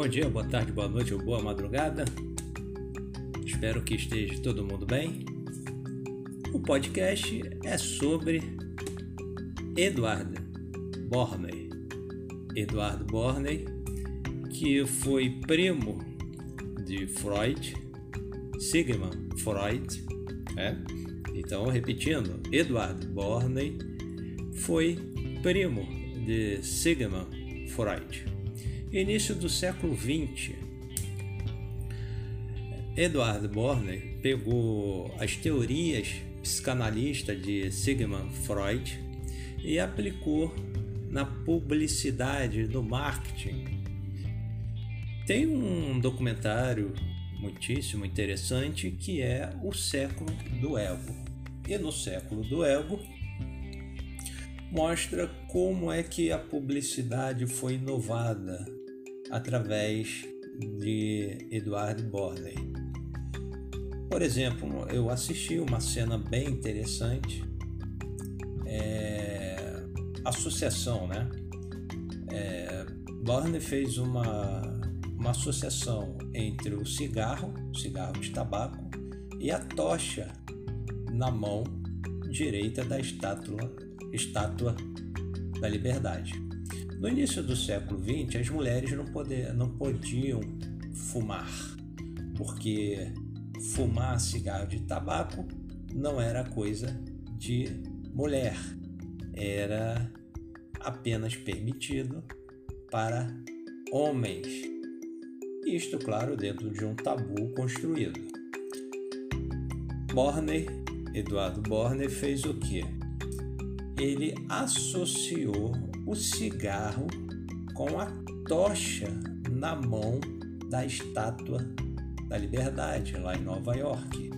Bom dia, boa tarde, boa noite ou boa madrugada. Espero que esteja todo mundo bem. O podcast é sobre Eduardo Borney. Eduardo Borney, que foi primo de Freud, Sigmund Freud, é? Então, repetindo, Eduardo Borney foi primo de Sigmund Freud. Início do século XX, Eduardo Borney pegou as teorias psicanalistas de Sigmund Freud e aplicou na publicidade, no marketing. Tem um documentário muitíssimo interessante que é O Século do Ego. E no Século do Ego mostra como é que a publicidade foi inovada através de Eduardo Borley. Por exemplo, eu assisti uma cena bem interessante, é, associação, né? É, Borley fez uma, uma associação entre o cigarro, cigarro de tabaco, e a tocha na mão direita da estátua, estátua da liberdade. No início do século XX, as mulheres não, poder, não podiam fumar, porque fumar cigarro de tabaco não era coisa de mulher, era apenas permitido para homens. Isto, claro, dentro de um tabu construído. Borney, Eduardo Borney, fez o que? Ele associou o cigarro com a tocha na mão da estátua da liberdade lá em Nova York.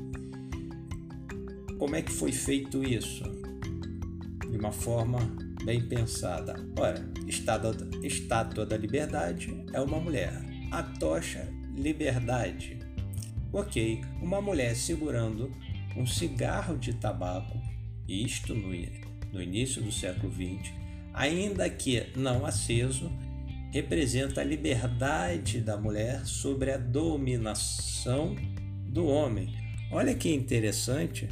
Como é que foi feito isso? De uma forma bem pensada. Ora, estátua, estátua da liberdade é uma mulher. A tocha, liberdade. Ok, uma mulher segurando um cigarro de tabaco, isto no, no início do século XX, ainda que não aceso, representa a liberdade da mulher sobre a dominação do homem. Olha que interessante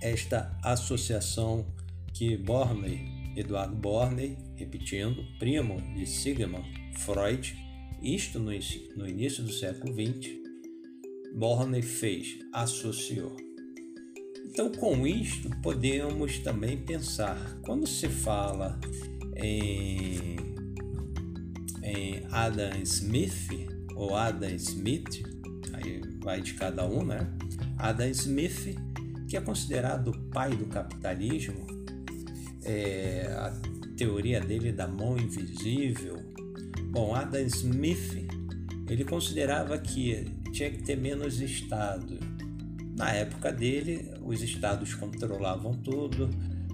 esta associação que Borney, Eduardo Borney, repetindo, primo de Sigmund Freud, isto no, início do século XX, Borney fez, associou. Então, com isto, podemos também pensar, quando se fala em, em Adam Smith ou Adam Smith, aí vai de cada um, né? Adam Smith, que é considerado o pai do capitalismo, é, a teoria dele da mão invisível. Bom, Adam Smith, ele considerava que tinha que ter menos Estado na época dele, os estados controlavam tudo,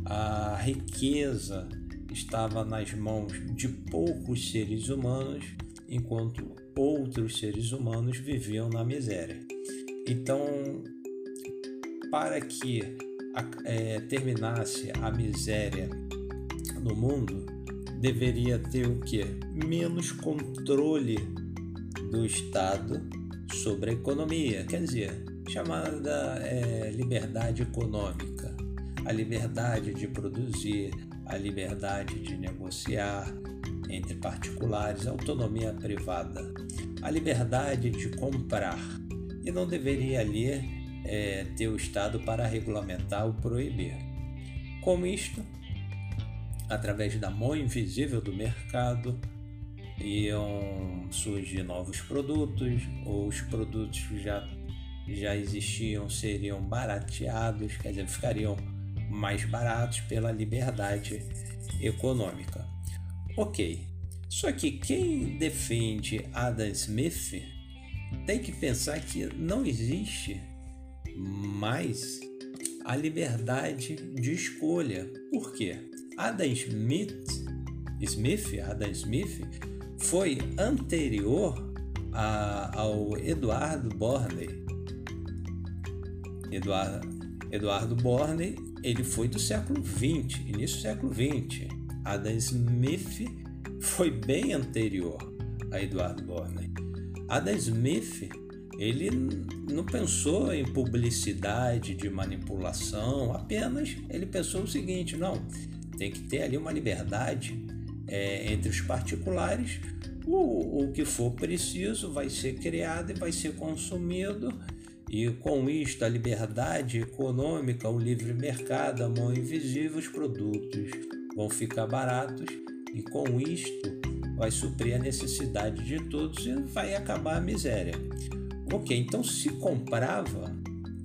a riqueza estava nas mãos de poucos seres humanos, enquanto outros seres humanos viviam na miséria. Então, para que é, terminasse a miséria no mundo, deveria ter o que? Menos controle do Estado sobre a economia. Quer dizer, chamada é, liberdade econômica, a liberdade de produzir, a liberdade de negociar entre particulares, autonomia privada, a liberdade de comprar. E não deveria ali é, ter o Estado para regulamentar ou proibir. Com isto, através da mão invisível do mercado, iam surgir novos produtos, ou os produtos já já existiam seriam barateados, quer dizer, ficariam mais baratos pela liberdade econômica. Ok, só que quem defende Adam Smith tem que pensar que não existe mais a liberdade de escolha. Por quê? Adam Smith, Smith, Adam Smith foi anterior a, ao Eduardo Borley, Eduardo, Eduardo Borney, ele foi do século XX, início do século XX. Adam Smith foi bem anterior. a Eduardo Borney. Adam Smith ele não pensou em publicidade de manipulação, apenas ele pensou o seguinte: não, tem que ter ali uma liberdade é, entre os particulares. O, o que for preciso vai ser criado e vai ser consumido, e com isto a liberdade econômica, o livre mercado, a mão invisível, os produtos vão ficar baratos, e com isto vai suprir a necessidade de todos e vai acabar a miséria. Ok, então se comprava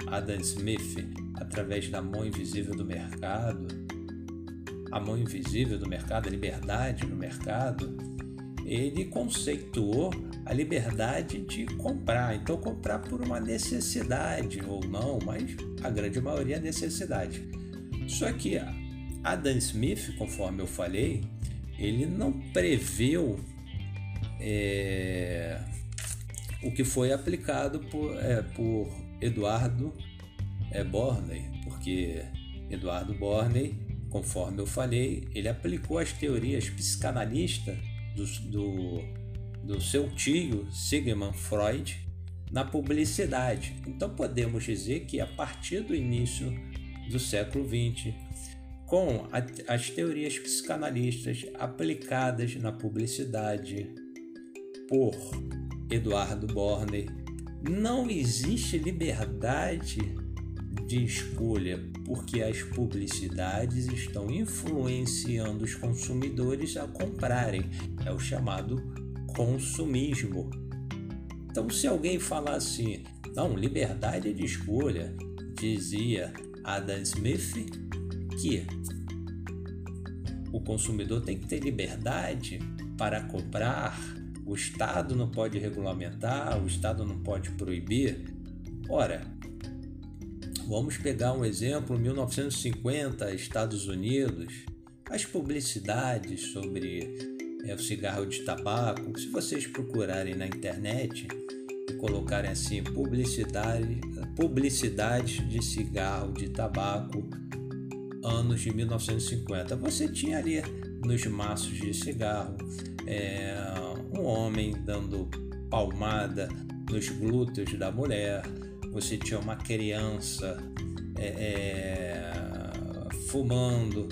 Adam Smith através da mão invisível do mercado, a mão invisível do mercado, a liberdade no mercado, ele conceituou a liberdade de comprar. Então, comprar por uma necessidade ou não, mas a grande maioria é necessidade. Só que Adam Smith, conforme eu falei, ele não preveu é, o que foi aplicado por, é, por Eduardo é, Borney, porque Eduardo Borney, conforme eu falei, ele aplicou as teorias psicanalistas do, do, do seu tio Sigmund Freud na publicidade. Então podemos dizer que a partir do início do século XX, com a, as teorias psicanalistas aplicadas na publicidade por Eduardo Borner, não existe liberdade de escolha porque as publicidades estão influenciando os consumidores a comprarem. É o chamado consumismo. Então, se alguém falar assim, não, liberdade de escolha, dizia Adam Smith que o consumidor tem que ter liberdade para comprar o Estado não pode regulamentar, o Estado não pode proibir. Ora, vamos pegar um exemplo: 1950, Estados Unidos, as publicidades sobre é, o cigarro de tabaco. Se vocês procurarem na internet e colocarem assim publicidade, publicidade de cigarro de tabaco anos de 1950, você tinha ali nos maços de cigarro é, um homem dando palmada nos glúteos da mulher, você tinha uma criança é, é, fumando,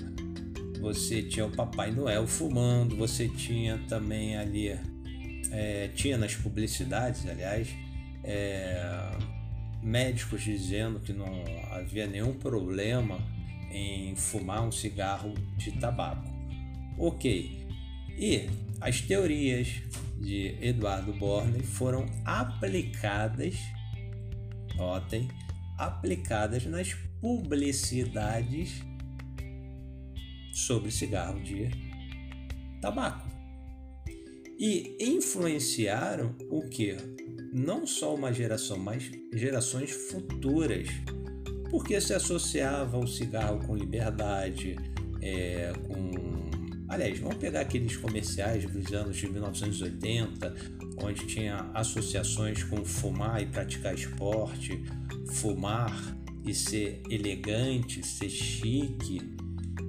você tinha o Papai Noel fumando, você tinha também ali, é, tinha nas publicidades, aliás, é, médicos dizendo que não havia nenhum problema em fumar um cigarro de tabaco. Ok, e as teorias de Eduardo Borne foram aplicadas, notem, aplicadas nas publicidades sobre cigarro de tabaco. E influenciaram o que? Não só uma geração, mas gerações futuras. Porque se associava o cigarro com liberdade, é, com Aliás, vamos pegar aqueles comerciais dos anos de 1980, onde tinha associações com fumar e praticar esporte, fumar e ser elegante, ser chique.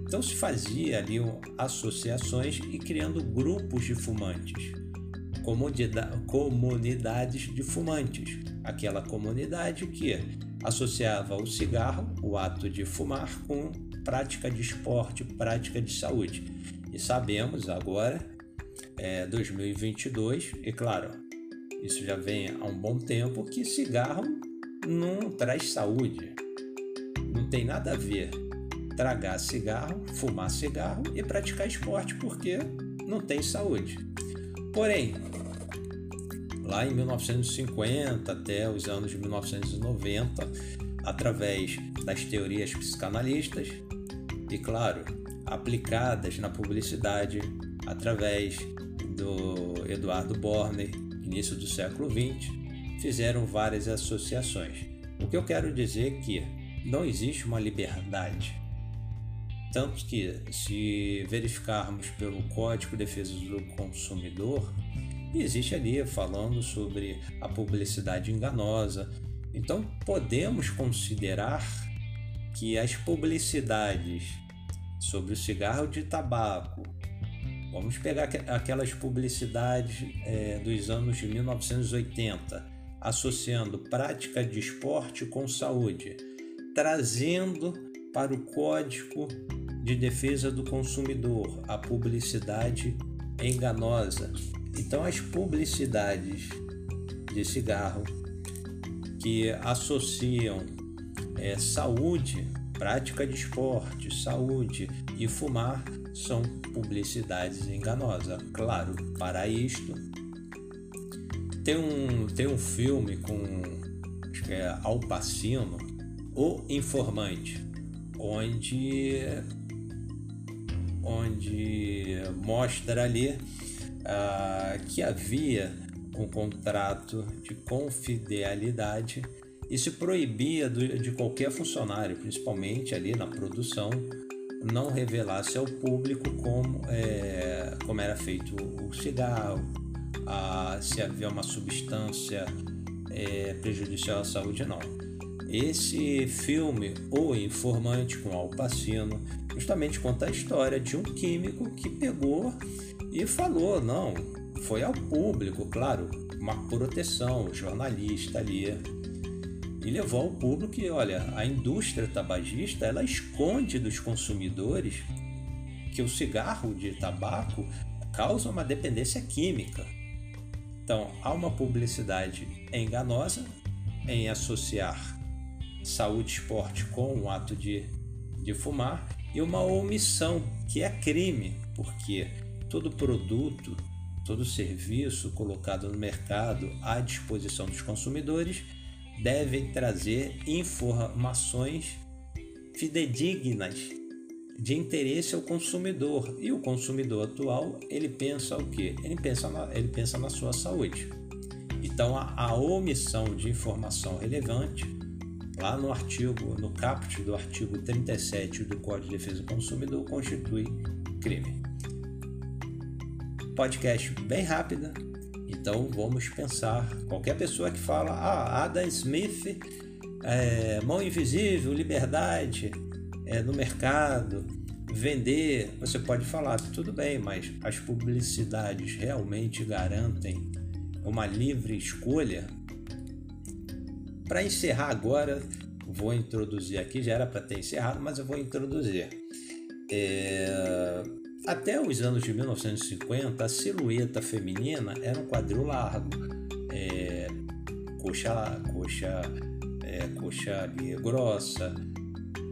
Então se fazia ali associações e criando grupos de fumantes, comunidades de fumantes. Aquela comunidade que associava o cigarro, o ato de fumar, com prática de esporte, prática de saúde. E sabemos agora, é 2022, e claro, isso já vem há um bom tempo, que cigarro não traz saúde. Não tem nada a ver tragar cigarro, fumar cigarro e praticar esporte, porque não tem saúde. Porém, lá em 1950 até os anos de 1990, através das teorias psicanalistas e, claro, aplicadas na publicidade através do Eduardo Borner, início do século XX, fizeram várias associações. O que eu quero dizer é que não existe uma liberdade. Tanto que, se verificarmos pelo Código de Defesa do Consumidor, existe ali falando sobre a publicidade enganosa. Então, podemos considerar que as publicidades sobre o cigarro de tabaco Vamos pegar aquelas publicidades é, dos anos de 1980, associando prática de esporte com saúde, trazendo para o Código de Defesa do Consumidor a publicidade enganosa. Então, as publicidades de cigarro que associam é, saúde, prática de esporte, saúde e fumar são publicidades enganosas. Claro, para isto tem um, tem um filme com acho que é Al Pacino, O Informante, onde onde mostra ali uh, que havia um contrato de confidencialidade e se proibia de qualquer funcionário, principalmente ali na produção, não revelasse ao público como, é, como era feito o cigarro, a, se havia uma substância é, prejudicial à saúde não. Esse filme, O Informante com Al Pacino, justamente conta a história de um químico que pegou e falou, não, foi ao público, claro, uma proteção, jornalista ali, e levou ao público que, olha, a indústria tabagista ela esconde dos consumidores que o cigarro de tabaco causa uma dependência química. Então, há uma publicidade enganosa em associar saúde e esporte com o ato de, de fumar e uma omissão que é crime, porque todo produto, todo serviço colocado no mercado à disposição dos consumidores devem trazer informações fidedignas de interesse ao consumidor. E o consumidor atual, ele pensa o quê? Ele pensa na, ele pensa na sua saúde. Então, a, a omissão de informação relevante, lá no artigo, no caput do artigo 37 do Código de Defesa do Consumidor, constitui crime. Podcast bem rápida, então vamos pensar. Qualquer pessoa que fala, ah, Adam Smith, é, mão invisível, liberdade é, no mercado, vender, você pode falar, tudo bem, mas as publicidades realmente garantem uma livre escolha? Para encerrar agora, vou introduzir aqui, já era para ter encerrado, mas eu vou introduzir. É, até os anos de 1950, a silhueta feminina era um quadril largo, é, coxa, coxa, é, coxa grossa,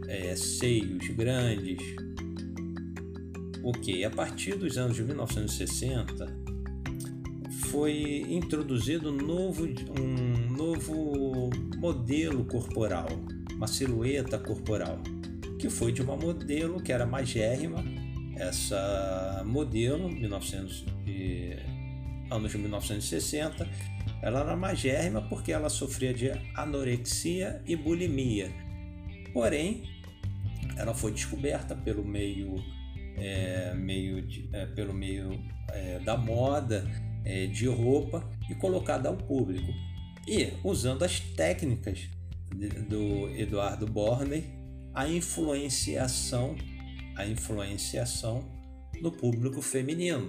é, seios grandes. Ok, a partir dos anos de 1960 foi introduzido um novo, um novo modelo corporal, uma silhueta corporal, que foi de uma modelo que era magérrima essa modelo, 1900 e, anos de 1960, ela era magérrima porque ela sofria de anorexia e bulimia. Porém, ela foi descoberta pelo meio, é, meio de, é, pelo meio é, da moda é, de roupa e colocada ao público. E usando as técnicas de, do Eduardo Borney, a influenciação a influenciação no público feminino.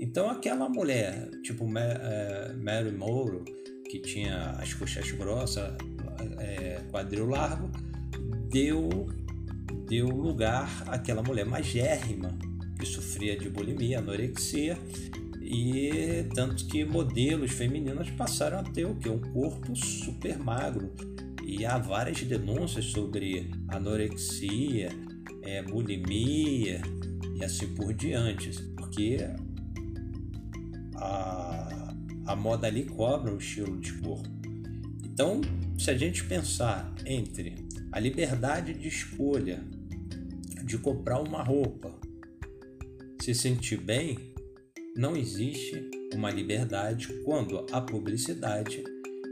Então aquela mulher, tipo é, Mary Moore, que tinha as coxas grossas, é, quadril largo, deu, deu lugar àquela mulher magérrima, que sofria de bulimia, anorexia, e tanto que modelos femininas passaram a ter o que? Um corpo super magro. E há várias denúncias sobre anorexia, é, bulimia e assim por diante, porque a, a moda ali cobra o estilo de corpo. Então, se a gente pensar entre a liberdade de escolha de comprar uma roupa, se sentir bem, não existe uma liberdade quando a publicidade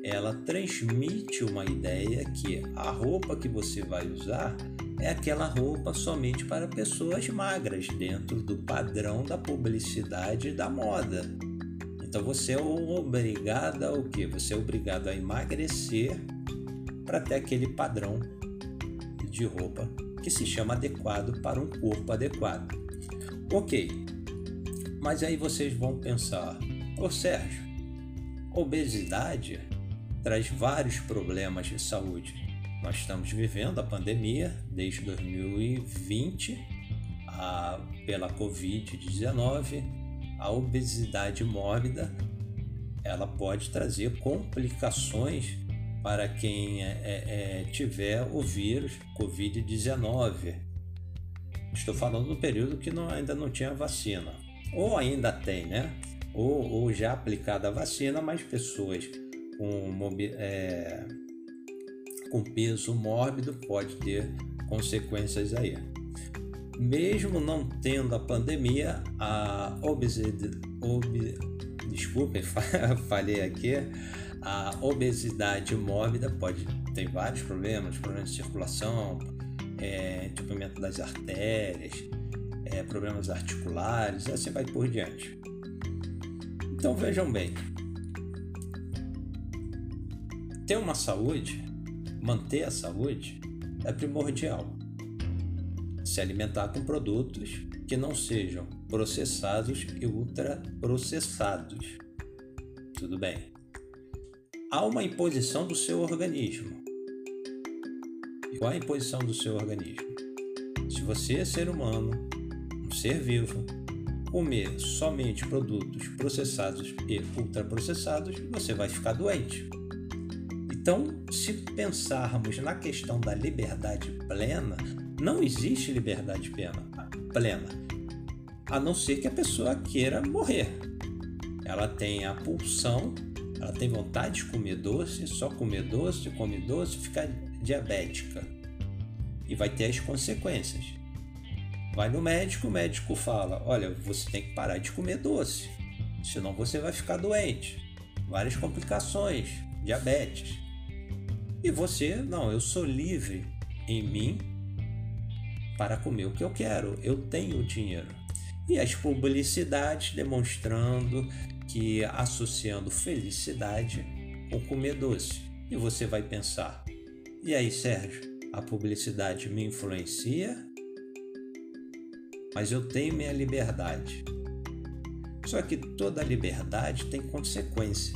ela transmite uma ideia que a roupa que você vai usar é aquela roupa somente para pessoas magras, dentro do padrão da publicidade da moda. Então você é obrigado o quê? Você é obrigado a emagrecer para ter aquele padrão de roupa que se chama adequado para um corpo adequado. Ok. Mas aí vocês vão pensar, ô Sérgio, obesidade traz vários problemas de saúde. Nós estamos vivendo a pandemia desde 2020 a, pela Covid-19. A obesidade mórbida ela pode trazer complicações para quem é, é, é tiver o vírus Covid-19. Estou falando do período que não, ainda não tinha vacina, ou ainda tem, né? Ou, ou já aplicada a vacina, mas pessoas com, é, com peso mórbido pode ter consequências aí. Mesmo não tendo a pandemia, a obesidade, ob, desculpem, falei aqui, a obesidade mórbida pode ter vários problemas, problemas de circulação, é, entupimento das artérias, é, problemas articulares, assim vai por diante. Então vejam bem, ter uma saúde, manter a saúde, é primordial. Se alimentar com produtos que não sejam processados e ultraprocessados. Tudo bem. Há uma imposição do seu organismo. E qual é a imposição do seu organismo? Se você é ser humano, um ser vivo, comer somente produtos processados e ultraprocessados, você vai ficar doente. Então, se pensarmos na questão da liberdade plena, não existe liberdade plena, a não ser que a pessoa queira morrer. Ela tem a pulsão, ela tem vontade de comer doce, só comer doce, comer doce, ficar diabética. E vai ter as consequências. Vai no médico, o médico fala: Olha, você tem que parar de comer doce, senão você vai ficar doente. Várias complicações, diabetes. E você, não, eu sou livre em mim para comer o que eu quero, eu tenho dinheiro. E as publicidades demonstrando que associando felicidade com comer doce. E você vai pensar: e aí, Sérgio, a publicidade me influencia? Mas eu tenho minha liberdade. Só que toda liberdade tem consequência.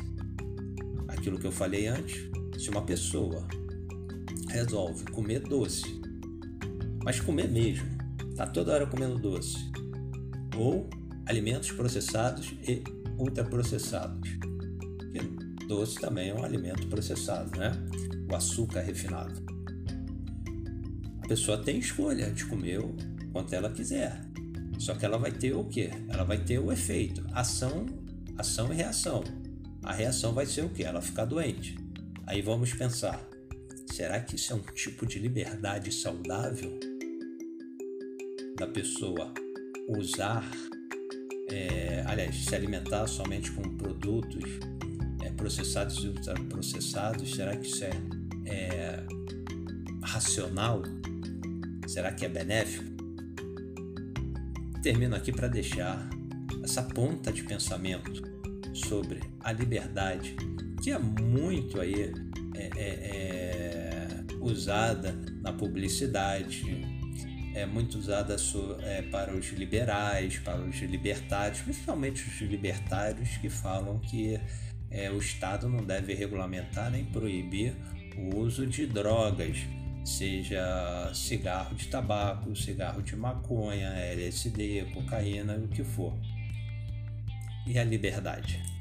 Aquilo que eu falei antes, se uma pessoa resolve comer doce, mas comer mesmo, tá toda hora comendo doce, ou alimentos processados e ultraprocessados. Porque doce também é um alimento processado, né? O açúcar refinado. A pessoa tem escolha de comer o quanto ela quiser. Só que ela vai ter o quê? Ela vai ter o efeito, ação, ação e reação. A reação vai ser o quê? Ela ficar doente. Aí vamos pensar: será que isso é um tipo de liberdade saudável? Da pessoa usar, é, aliás, se alimentar somente com produtos é, processados e ultraprocessados? Será que isso é, é racional? Será que é benéfico? Termino aqui para deixar essa ponta de pensamento sobre a liberdade é muito aí é, é, é, usada na publicidade, é muito usada é, para os liberais, para os libertários, principalmente os libertários que falam que é, o Estado não deve regulamentar nem proibir o uso de drogas, seja cigarro de tabaco, cigarro de maconha, LSD, cocaína, o que for. E a liberdade?